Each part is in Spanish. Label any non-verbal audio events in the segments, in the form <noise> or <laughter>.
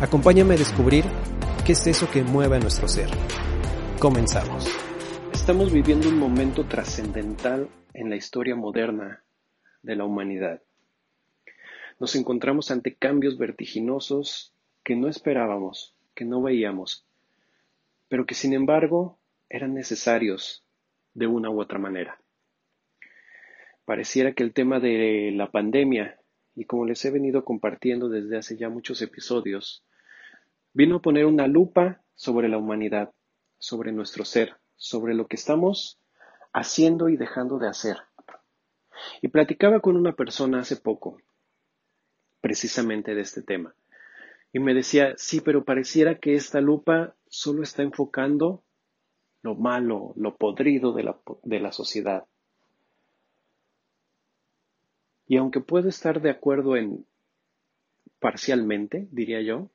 Acompáñame a descubrir qué es eso que mueve a nuestro ser. Comenzamos. Estamos viviendo un momento trascendental en la historia moderna de la humanidad. Nos encontramos ante cambios vertiginosos que no esperábamos, que no veíamos, pero que sin embargo eran necesarios de una u otra manera. Pareciera que el tema de la pandemia, y como les he venido compartiendo desde hace ya muchos episodios, Vino a poner una lupa sobre la humanidad, sobre nuestro ser, sobre lo que estamos haciendo y dejando de hacer. Y platicaba con una persona hace poco, precisamente de este tema. Y me decía, sí, pero pareciera que esta lupa solo está enfocando lo malo, lo podrido de la, de la sociedad. Y aunque puedo estar de acuerdo en parcialmente, diría yo,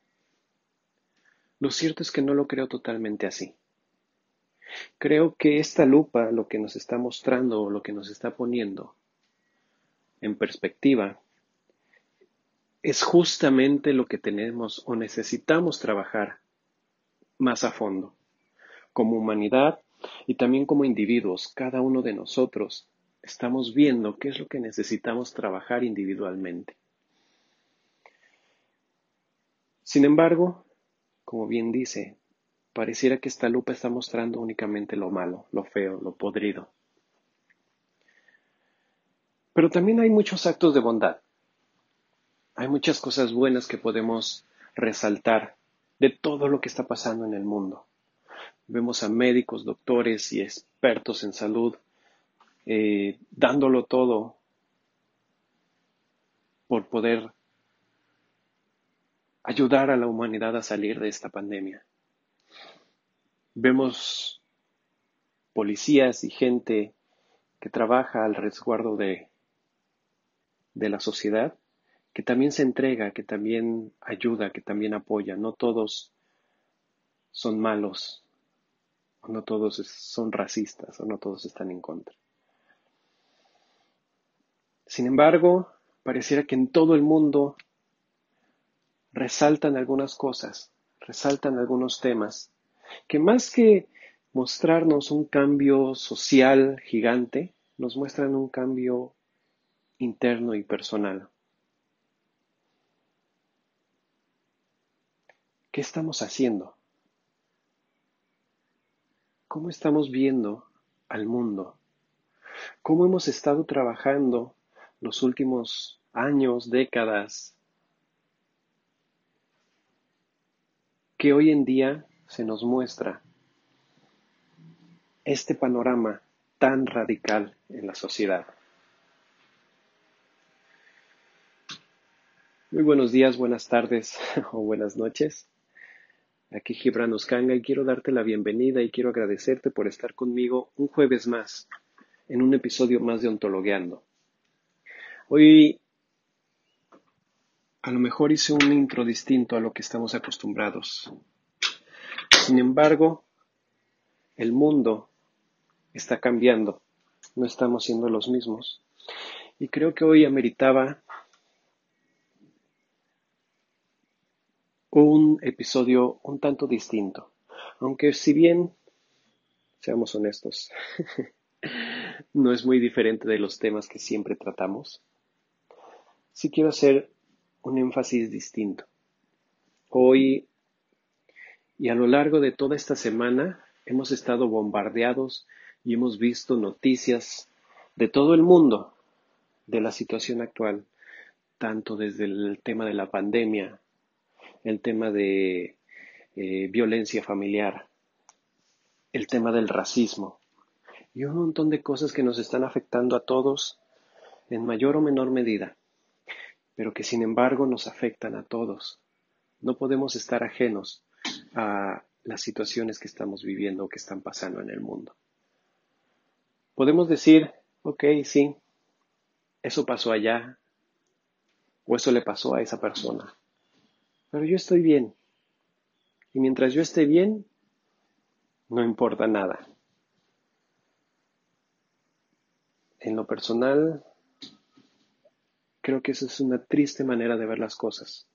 lo cierto es que no lo creo totalmente así. Creo que esta lupa lo que nos está mostrando o lo que nos está poniendo en perspectiva es justamente lo que tenemos o necesitamos trabajar más a fondo. Como humanidad y también como individuos, cada uno de nosotros estamos viendo qué es lo que necesitamos trabajar individualmente. Sin embargo, como bien dice, pareciera que esta lupa está mostrando únicamente lo malo, lo feo, lo podrido. Pero también hay muchos actos de bondad. Hay muchas cosas buenas que podemos resaltar de todo lo que está pasando en el mundo. Vemos a médicos, doctores y expertos en salud eh, dándolo todo por poder ayudar a la humanidad a salir de esta pandemia. Vemos policías y gente que trabaja al resguardo de, de la sociedad, que también se entrega, que también ayuda, que también apoya. No todos son malos, no todos son racistas, o no todos están en contra. Sin embargo, pareciera que en todo el mundo resaltan algunas cosas, resaltan algunos temas, que más que mostrarnos un cambio social gigante, nos muestran un cambio interno y personal. ¿Qué estamos haciendo? ¿Cómo estamos viendo al mundo? ¿Cómo hemos estado trabajando los últimos años, décadas, que hoy en día se nos muestra este panorama tan radical en la sociedad. Muy buenos días, buenas tardes <laughs> o buenas noches. Aquí Gibran Oscanga y quiero darte la bienvenida y quiero agradecerte por estar conmigo un jueves más en un episodio más de Ontologueando. Hoy a lo mejor hice un intro distinto a lo que estamos acostumbrados. Sin embargo, el mundo está cambiando, no estamos siendo los mismos. Y creo que hoy ameritaba un episodio un tanto distinto. Aunque si bien, seamos honestos, <laughs> no es muy diferente de los temas que siempre tratamos, sí quiero hacer un énfasis distinto. Hoy y a lo largo de toda esta semana hemos estado bombardeados y hemos visto noticias de todo el mundo de la situación actual, tanto desde el tema de la pandemia, el tema de eh, violencia familiar, el tema del racismo y un montón de cosas que nos están afectando a todos en mayor o menor medida, pero que sin embargo nos afectan a todos. No podemos estar ajenos a las situaciones que estamos viviendo o que están pasando en el mundo. Podemos decir, ok, sí, eso pasó allá, o eso le pasó a esa persona, pero yo estoy bien. Y mientras yo esté bien, no importa nada. En lo personal, creo que esa es una triste manera de ver las cosas.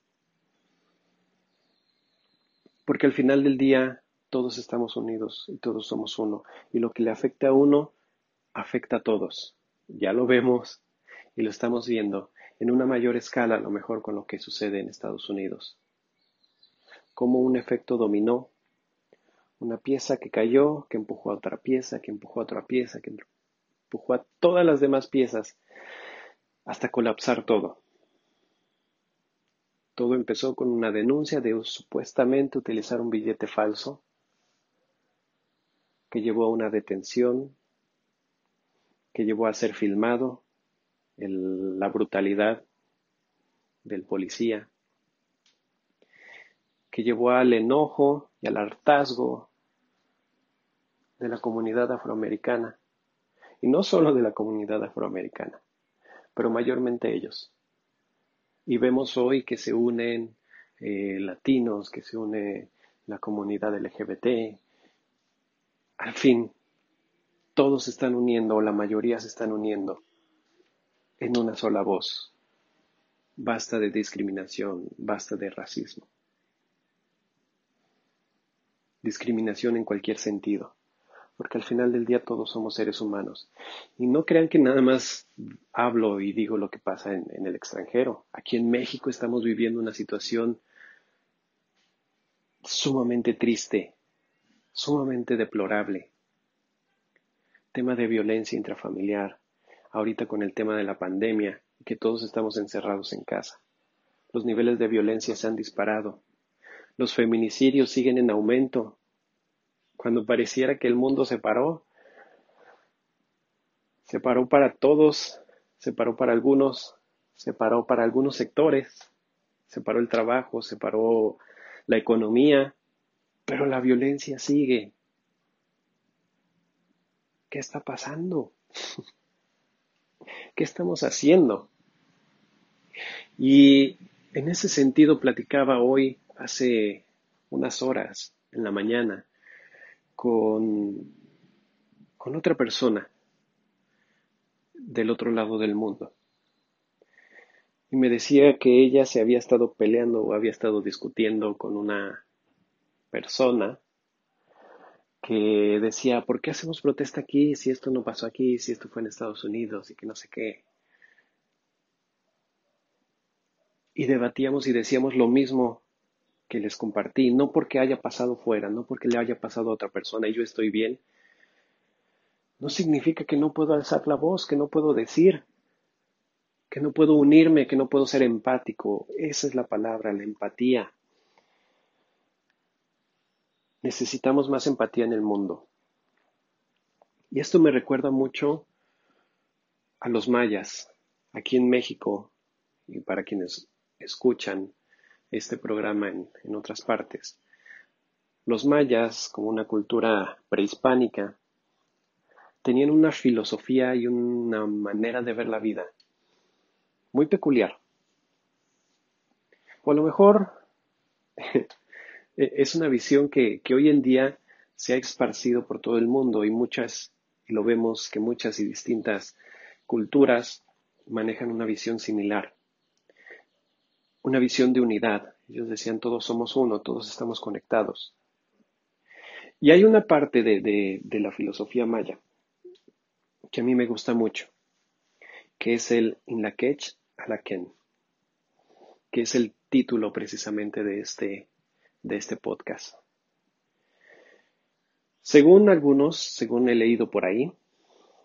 Porque al final del día todos estamos unidos y todos somos uno. Y lo que le afecta a uno, afecta a todos. Ya lo vemos y lo estamos viendo en una mayor escala, a lo mejor con lo que sucede en Estados Unidos. Como un efecto dominó una pieza que cayó, que empujó a otra pieza, que empujó a otra pieza, que empujó a todas las demás piezas hasta colapsar todo. Todo empezó con una denuncia de supuestamente utilizar un billete falso que llevó a una detención, que llevó a ser filmado, la brutalidad del policía, que llevó al enojo y al hartazgo de la comunidad afroamericana, y no solo de la comunidad afroamericana, pero mayormente ellos. Y vemos hoy que se unen eh, latinos, que se une la comunidad LGBT, al fin, todos se están uniendo, o la mayoría se están uniendo, en una sola voz. Basta de discriminación, basta de racismo. Discriminación en cualquier sentido porque al final del día todos somos seres humanos. Y no crean que nada más hablo y digo lo que pasa en, el extranjero. Aquí en México estamos viviendo una situación sumamente triste, sumamente deplorable. Tema de violencia intrafamiliar, ahorita con el tema de la pandemia, que todos estamos encerrados en casa. Los niveles de violencia se han disparado. Los feminicidios siguen en aumento cuando pareciera que el mundo se paró, se paró para todos, se paró para algunos, se paró para algunos sectores, se paró el trabajo, se paró la economía, pero la violencia sigue. ¿Qué está pasando? <laughs> ¿Qué estamos haciendo? Y en ese sentido platicaba hoy, hace unas horas, en la mañana, con, con otra persona del otro lado del mundo. Y me decía que ella se había estado peleando o había estado discutiendo con una persona que decía, ¿por qué hacemos protesta aquí si esto no pasó aquí, si esto fue en Estados Unidos y que no sé qué? Y debatíamos y decíamos lo mismo que les compartí, no porque haya pasado fuera, no porque le haya pasado a otra persona y yo estoy bien, no significa que no puedo alzar la voz, que no puedo decir, que no puedo unirme, que no puedo ser empático. Esa es la palabra, la empatía. Necesitamos más empatía en el mundo. Y esto me recuerda mucho a los mayas, aquí en México, y para quienes escuchan, este programa en, otras partes. Los mayas, como una cultura prehispánica, tenían una filosofía y una manera de ver la vida muy peculiar. O a lo mejor <laughs> es una visión que, hoy en día se ha esparcido por todo el mundo y muchas, y lo vemos que muchas y distintas culturas manejan una visión similar una visión de unidad. Ellos decían, todos somos uno, todos estamos conectados. Y hay una parte de, la filosofía maya que a mí me gusta mucho, que es el Inlakech Alaken. que es el título precisamente de este, de este podcast. Según algunos, según he leído por ahí,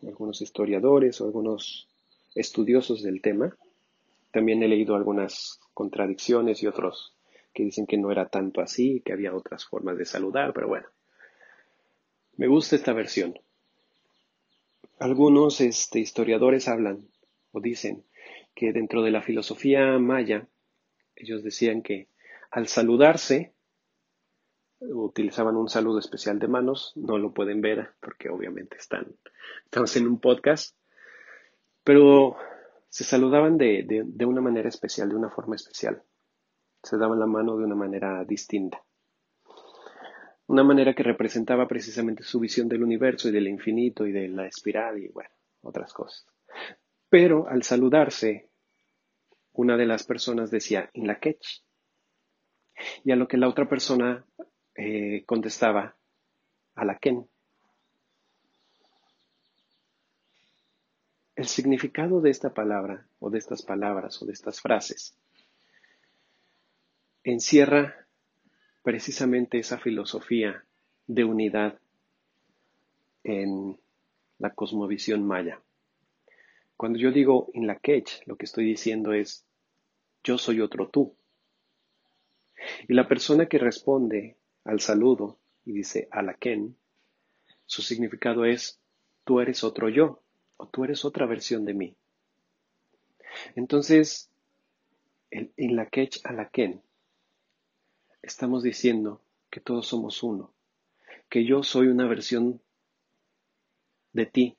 algunos historiadores o algunos estudiosos del tema, también he leído algunas contradicciones y otros que dicen que no era tanto así, que había otras formas de saludar, pero bueno, me gusta esta versión. Algunos este, historiadores hablan o dicen que dentro de la filosofía maya, ellos decían que al saludarse, utilizaban un saludo especial de manos, no lo pueden ver porque obviamente están, estamos en un podcast, pero se saludaban de, de una manera especial, de una forma especial. Se daban la mano de una manera distinta. Una manera que representaba precisamente su visión del universo y del infinito y de la espiral y bueno, otras cosas. Pero al saludarse, una de las personas decía in la quech. Y a lo que la otra persona eh, contestaba a la ken. El significado de esta palabra o de estas palabras o de estas frases encierra precisamente esa filosofía de unidad en la cosmovisión maya. Cuando yo digo in la quech, lo que estoy diciendo es yo soy otro tú. Y la persona que responde al saludo y dice a la ken, su significado es tú eres otro yo o tú eres otra versión de mí. Entonces, en la quech a la ken estamos diciendo que todos somos uno, que yo soy una versión de ti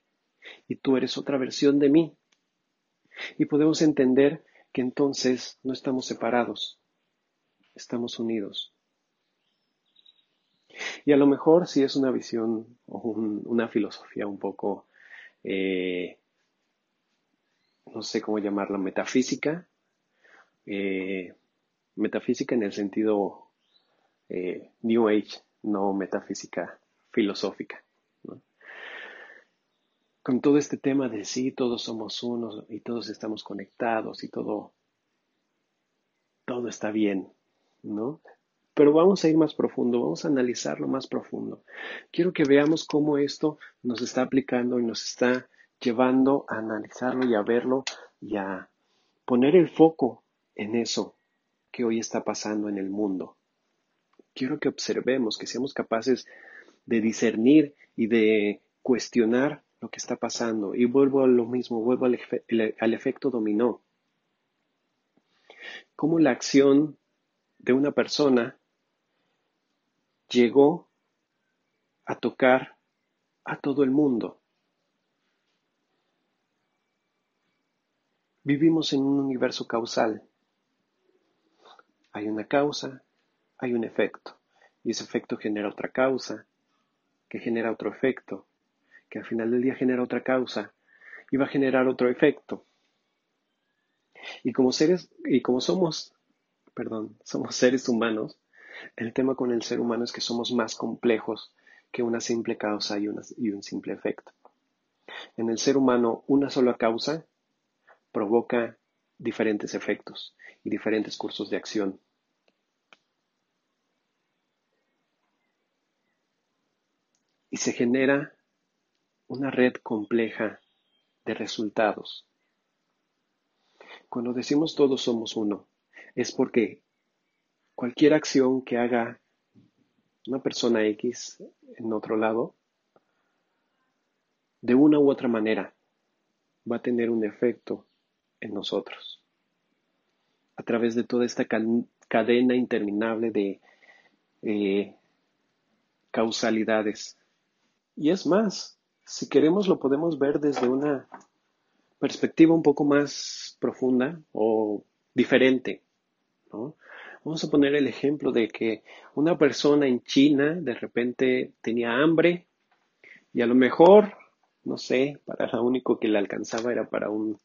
y tú eres otra versión de mí. Y podemos entender que entonces no estamos separados, estamos unidos. Y a lo mejor si es una visión o una filosofía un poco, eh, no sé cómo llamarla, metafísica, eh, metafísica en el sentido eh, New Age, no metafísica filosófica. Con todo este tema de sí, todos somos unos y todos estamos conectados y todo, todo está bien, ¿no? Pero vamos a ir más profundo, vamos a analizarlo más profundo. Quiero que veamos cómo esto nos está aplicando y nos está llevando a analizarlo y a verlo y a poner el foco en eso que hoy está pasando en el mundo quiero que observemos, que seamos capaces de discernir y de cuestionar lo que está pasando. Y vuelvo a lo mismo, vuelvo al, efecto dominó. Cómo la acción de una persona llegó a tocar a todo el mundo. Vivimos en un universo causal. Hay una causa hay un efecto. Y ese efecto genera otra causa, que genera otro efecto, que al final del día genera otra causa y va a generar otro efecto. Y como seres, y como somos, perdón, somos seres humanos, el tema con el ser humano es que somos más complejos que una simple causa y, un simple efecto. En el ser humano, una sola causa provoca diferentes efectos y diferentes cursos de acción. y se genera una red compleja de resultados. Cuando decimos todos somos uno, es porque cualquier acción que haga una persona X en otro lado, de una u otra manera, va a tener un efecto en nosotros. A través de toda esta cadena interminable de eh, causalidades y es más, si queremos lo podemos ver desde una perspectiva un poco más profunda o diferente. Vamos a poner el ejemplo de que una persona en China de repente tenía hambre y a lo mejor, no sé, para lo único que le alcanzaba era para un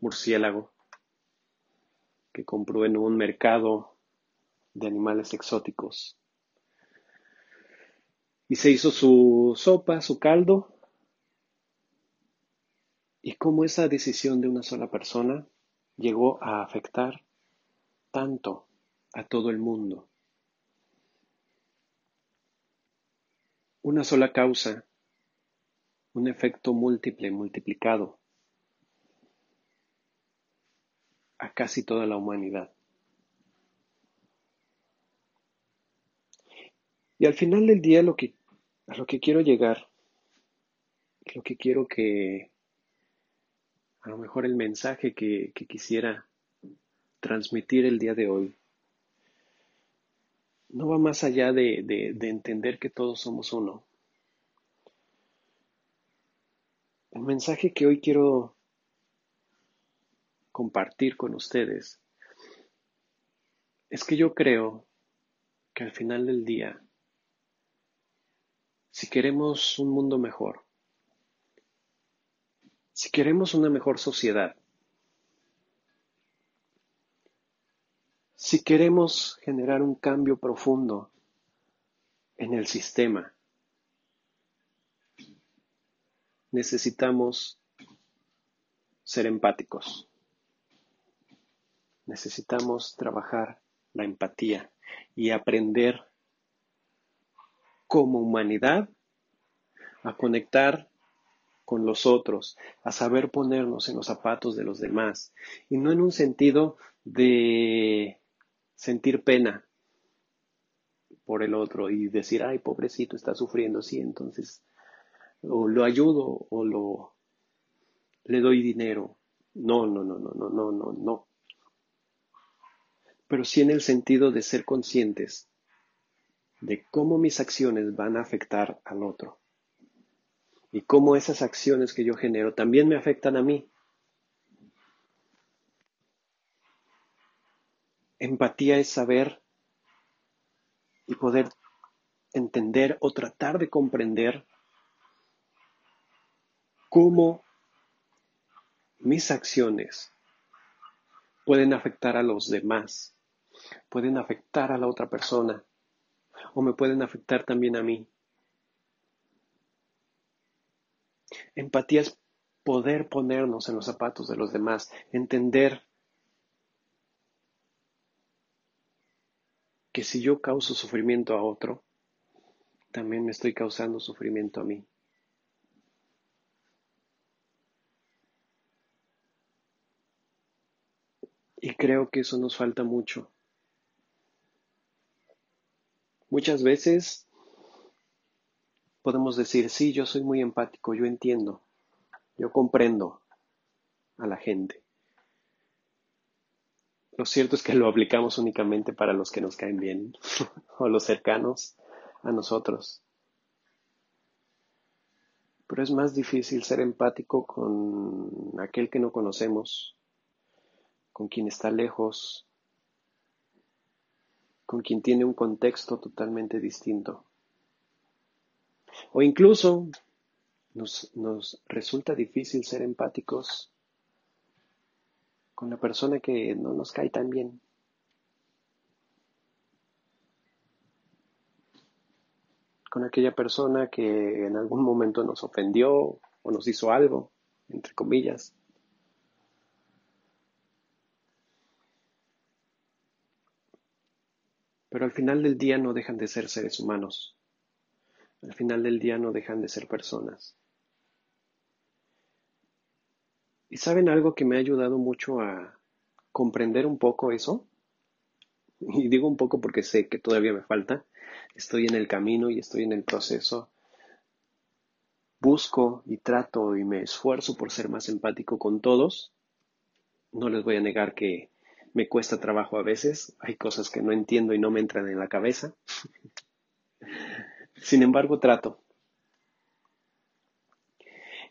murciélago que compró en un mercado de animales exóticos. Y se hizo su sopa, su caldo, y cómo esa decisión de una sola persona llegó a afectar tanto a todo el mundo. Una sola causa, un efecto múltiple, multiplicado a casi toda la humanidad. Y al final del día lo que, a lo que quiero llegar, lo que quiero que, a lo mejor el mensaje que, quisiera transmitir el día de hoy, no va más allá de, de entender que todos somos uno. El mensaje que hoy quiero compartir con ustedes es que yo creo que al final del día si queremos un mundo mejor, si queremos una mejor sociedad, si queremos generar un cambio profundo en el sistema, necesitamos ser empáticos. Necesitamos trabajar la empatía y aprender como humanidad a conectar con los otros, a saber ponernos en los zapatos de los demás, y no en un sentido de sentir pena por el otro y decir, ay, pobrecito, está sufriendo, sí, entonces, o lo ayudo o lo le doy dinero. No, no, no, no, no, no, no, no. Pero sí en el sentido de ser conscientes de cómo mis acciones van a afectar al otro y cómo esas acciones que yo genero también me afectan a mí. Empatía es saber y poder entender o tratar de comprender cómo mis acciones pueden afectar a los demás, pueden afectar a la otra persona o me pueden afectar también a mí. Empatía es poder ponernos en los zapatos de los demás, entender que si yo causo sufrimiento a otro, también me estoy causando sufrimiento a mí. Y creo que eso nos falta mucho. Muchas veces podemos decir, sí, yo soy muy empático, yo entiendo, yo comprendo a la gente. Lo cierto es que lo aplicamos únicamente para los que nos caen bien <laughs> o los cercanos a nosotros. Pero es más difícil ser empático con aquel que no conocemos, con quien está lejos, con quien tiene un contexto totalmente distinto. O incluso nos, nos resulta difícil ser empáticos con la persona que no nos cae tan bien. Con aquella persona que en algún momento nos ofendió o nos hizo algo, entre comillas. Pero al final del día no dejan de ser seres humanos. Al final del día no dejan de ser personas. ¿Y saben algo que me ha ayudado mucho a comprender un poco eso? <laughs> Y digo un poco porque sé que todavía me falta. Estoy en el camino y estoy en el proceso. Busco y trato y me esfuerzo por ser más empático con todos. No les voy a negar que me cuesta trabajo a veces, hay cosas que no entiendo y no me entran en la cabeza. <laughs> Sin embargo, trato.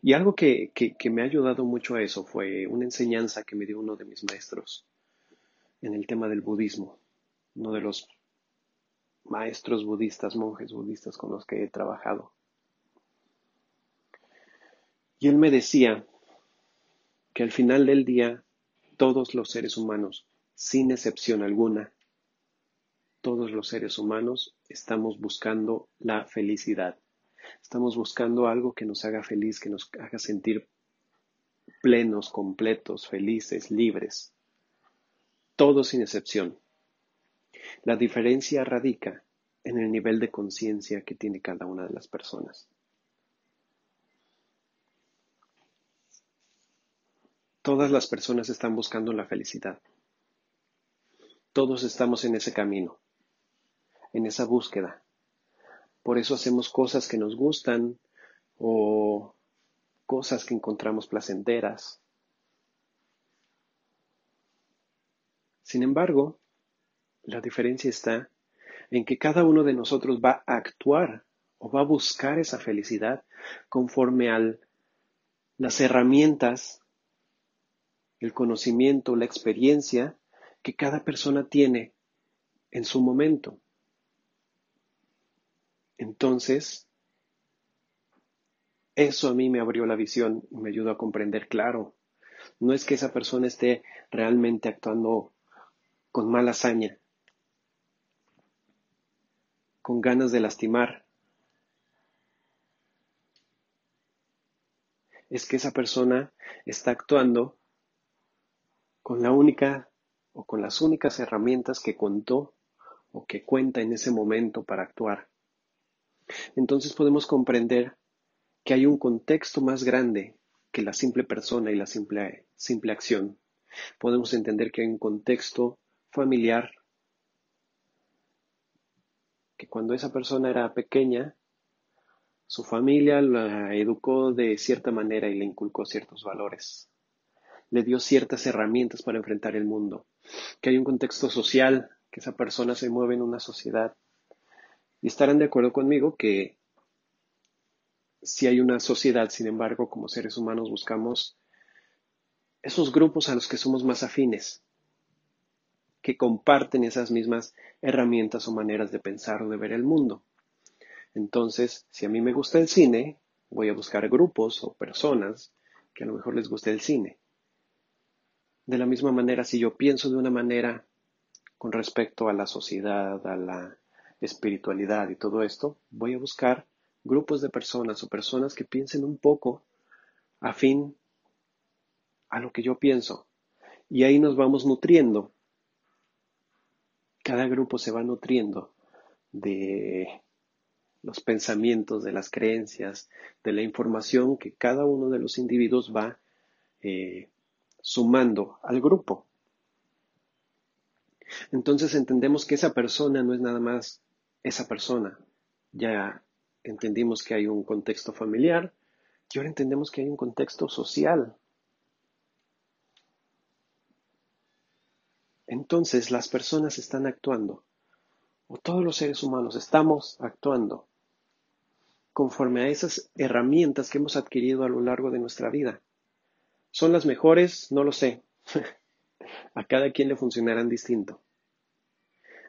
Y algo que, que, me ha ayudado mucho a eso fue una enseñanza que me dio uno de mis maestros en el tema del budismo, uno de los maestros budistas, monjes budistas con los que he trabajado. Y él me decía que al final del día todos los seres humanos sin excepción alguna, todos los seres humanos estamos buscando la felicidad. Estamos buscando algo que nos haga feliz, que nos haga sentir plenos, completos, felices, libres. todos sin excepción. La diferencia radica en el nivel de conciencia que tiene cada una de las personas. Todas las personas están buscando la felicidad. Todos estamos en ese camino, en esa búsqueda. Por eso hacemos cosas que nos gustan o cosas que encontramos placenteras. Sin embargo, la diferencia está en que cada uno de nosotros va a actuar o va a buscar esa felicidad conforme a las herramientas, el conocimiento, la experiencia que cada persona tiene en su momento. Entonces, eso a mí me abrió la visión y me ayudó a comprender, claro, no es que esa persona esté realmente actuando con mala hazaña, con ganas de lastimar. Es que esa persona está actuando con la única o con las únicas herramientas que contó o que cuenta en ese momento para actuar. Entonces podemos comprender que hay un contexto más grande que la simple persona y la simple, simple acción. Podemos entender que hay un contexto familiar que cuando esa persona era pequeña, su familia la educó de cierta manera y le inculcó ciertos valores. Le dio ciertas herramientas para enfrentar el mundo. Que hay un contexto social, que esa persona se mueve en una sociedad. Y estarán de acuerdo conmigo que si hay una sociedad, sin embargo, como seres humanos buscamos esos grupos a los que somos más afines, que comparten esas mismas herramientas o maneras de pensar o de ver el mundo. Entonces, si a mí me gusta el cine, voy a buscar grupos o personas que a lo mejor les guste el cine. De la misma manera, si yo pienso de una manera con respecto a la sociedad, a la espiritualidad y todo esto, voy a buscar grupos de personas o personas que piensen un poco afín a lo que yo pienso. Y ahí nos vamos nutriendo cada grupo se va nutriendo de los pensamientos, de las creencias, de la información que cada uno de los individuos va eh, sumando al grupo. Entonces entendemos que esa persona no es nada más esa persona. Ya entendimos que hay un contexto familiar y ahora entendemos que hay un contexto social. entonces las personas están actuando, o todos los seres humanos estamos actuando conforme a esas herramientas que hemos adquirido a lo largo de nuestra vida. ¿Son las mejores? No lo sé. <laughs> a cada quien le funcionarán distinto.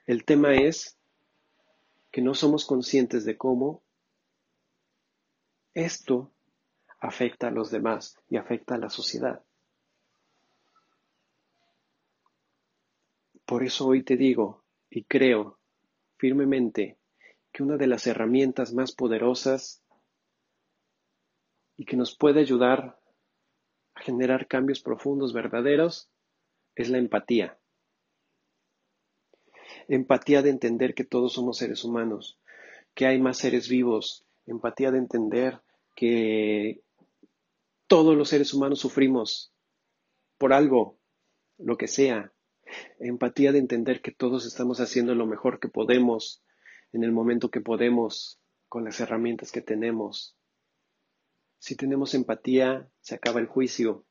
El tema es que no somos conscientes de cómo esto afecta a los demás y afecta a la sociedad. Por eso hoy te digo y creo firmemente que una de las herramientas más poderosas y que nos puede ayudar a generar cambios profundos, verdaderos, es la empatía. Empatía de entender que todos somos seres humanos, que hay más seres vivos, empatía de entender que todos los seres humanos sufrimos por algo, lo que sea, empatía de entender que todos estamos haciendo lo mejor que podemos en el momento que podemos, con las herramientas que tenemos. Si tenemos empatía, se acaba el juicio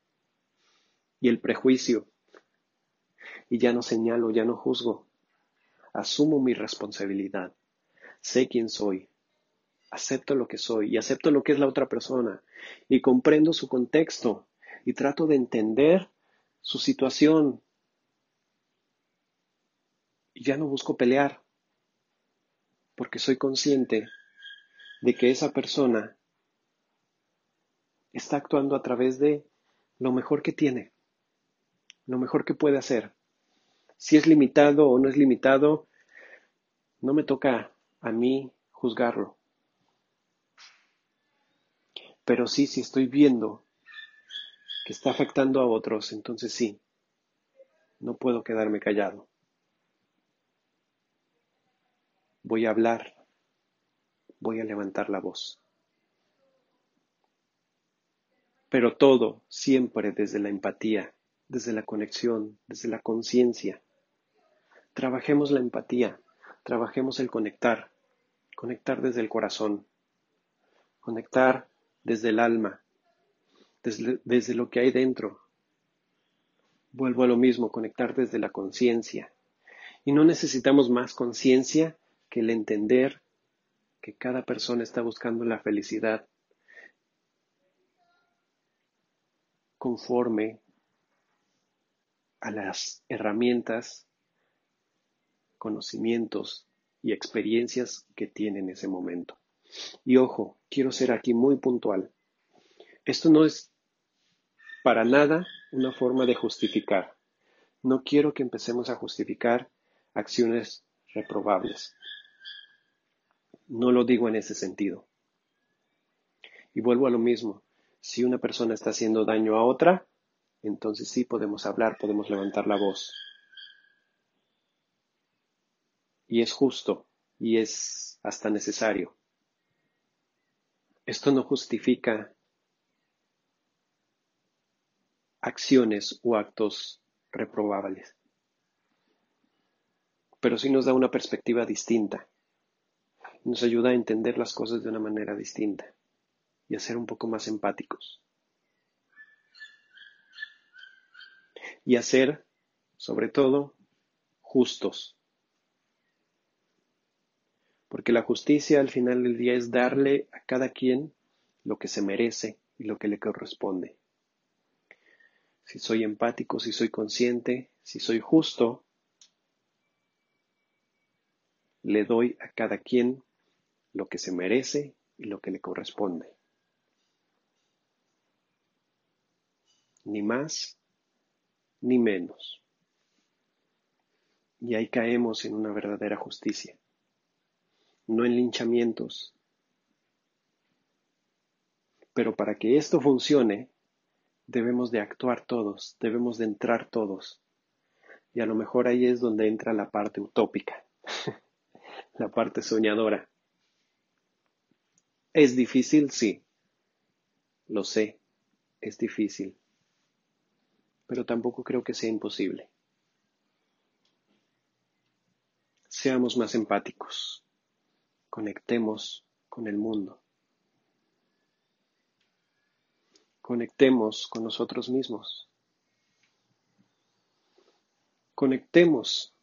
y el prejuicio. Y ya no señalo, ya no juzgo. Asumo mi responsabilidad. Sé quién soy. Acepto lo que soy y acepto lo que es la otra persona. Y comprendo su contexto y trato de entender su situación, y ya no busco pelear, porque soy consciente de que esa persona está actuando a través de lo mejor que tiene, lo mejor que puede hacer. Si es limitado o no es limitado, no me toca a mí juzgarlo. Pero sí, si estoy viendo que está afectando a otros, entonces sí, No puedo quedarme callado. Voy a hablar. Voy a levantar la voz. Pero todo siempre desde la empatía, desde la conexión, desde la conciencia. Trabajemos la empatía, trabajemos el conectar, conectar desde el corazón, conectar desde el alma, desde, lo que hay dentro. Vuelvo a lo mismo, conectar desde la conciencia. Y no necesitamos más conciencia que el entender que cada persona está buscando la felicidad conforme a las herramientas, conocimientos y experiencias que tiene en ese momento. Y ojo, quiero ser aquí muy puntual. Esto no es para nada una forma de justificar. No quiero que empecemos a justificar acciones reprobables. No lo digo en ese sentido. Y vuelvo a lo mismo. Si una persona está haciendo daño a otra, entonces sí podemos hablar, podemos levantar la voz. Y es justo y es hasta necesario. Esto no justifica acciones o actos reprobables, pero sí nos da una perspectiva distinta, nos ayuda a entender las cosas de una manera distinta y a ser un poco más empáticos. Y a ser, sobre todo, justos porque la justicia al final del día es darle a cada quien lo que se merece y lo que le corresponde. Si soy empático, si soy consciente, si soy justo, le doy a cada quien lo que se merece y lo que le corresponde. Ni más ni menos. Y ahí caemos en una verdadera justicia no en linchamientos. Pero para que esto funcione, debemos de actuar todos, debemos de entrar todos. Y a lo mejor ahí es donde entra la parte utópica, <laughs> la parte soñadora. ¿Es difícil? Sí. Lo sé, es difícil. Pero tampoco creo que sea imposible. Seamos más empáticos conectemos con el mundo. Conectemos con nosotros mismos. Conectemos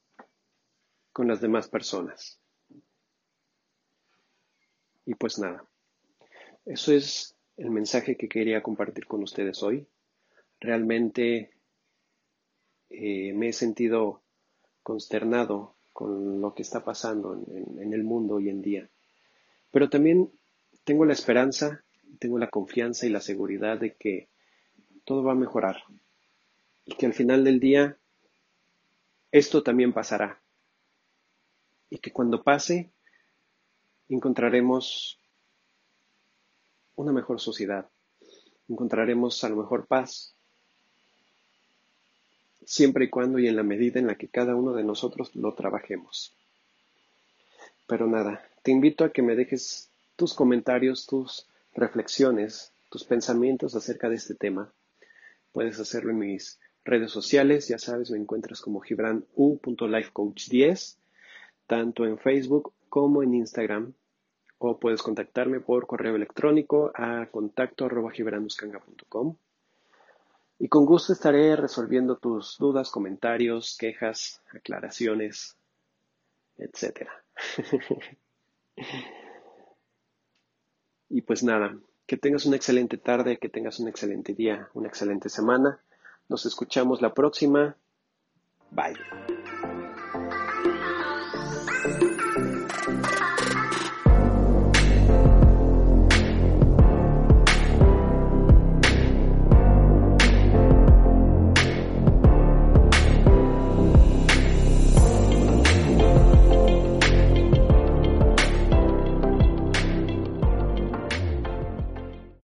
con las demás personas. Y pues nada, eso es el mensaje que quería compartir con ustedes hoy. Realmente eh, me he sentido consternado con lo que está pasando en, el mundo hoy en día. Pero también tengo la esperanza, tengo la confianza y la seguridad de que todo va a mejorar y que al final del día esto también pasará y que cuando pase encontraremos una mejor sociedad, encontraremos a lo mejor paz, siempre y cuando y en la medida en la que cada uno de nosotros lo trabajemos. Pero nada, te invito a que me dejes tus comentarios, tus reflexiones, tus pensamientos acerca de este tema. Puedes hacerlo en mis redes sociales, ya sabes, me encuentras como gibranu.lifecoach10, tanto en Facebook como en Instagram, o puedes contactarme por correo electrónico a contacto y con gusto estaré resolviendo tus dudas, comentarios, quejas, aclaraciones, etc. <laughs> y pues nada, que tengas una excelente tarde, que tengas un excelente día, una excelente semana. Nos escuchamos la próxima. Bye.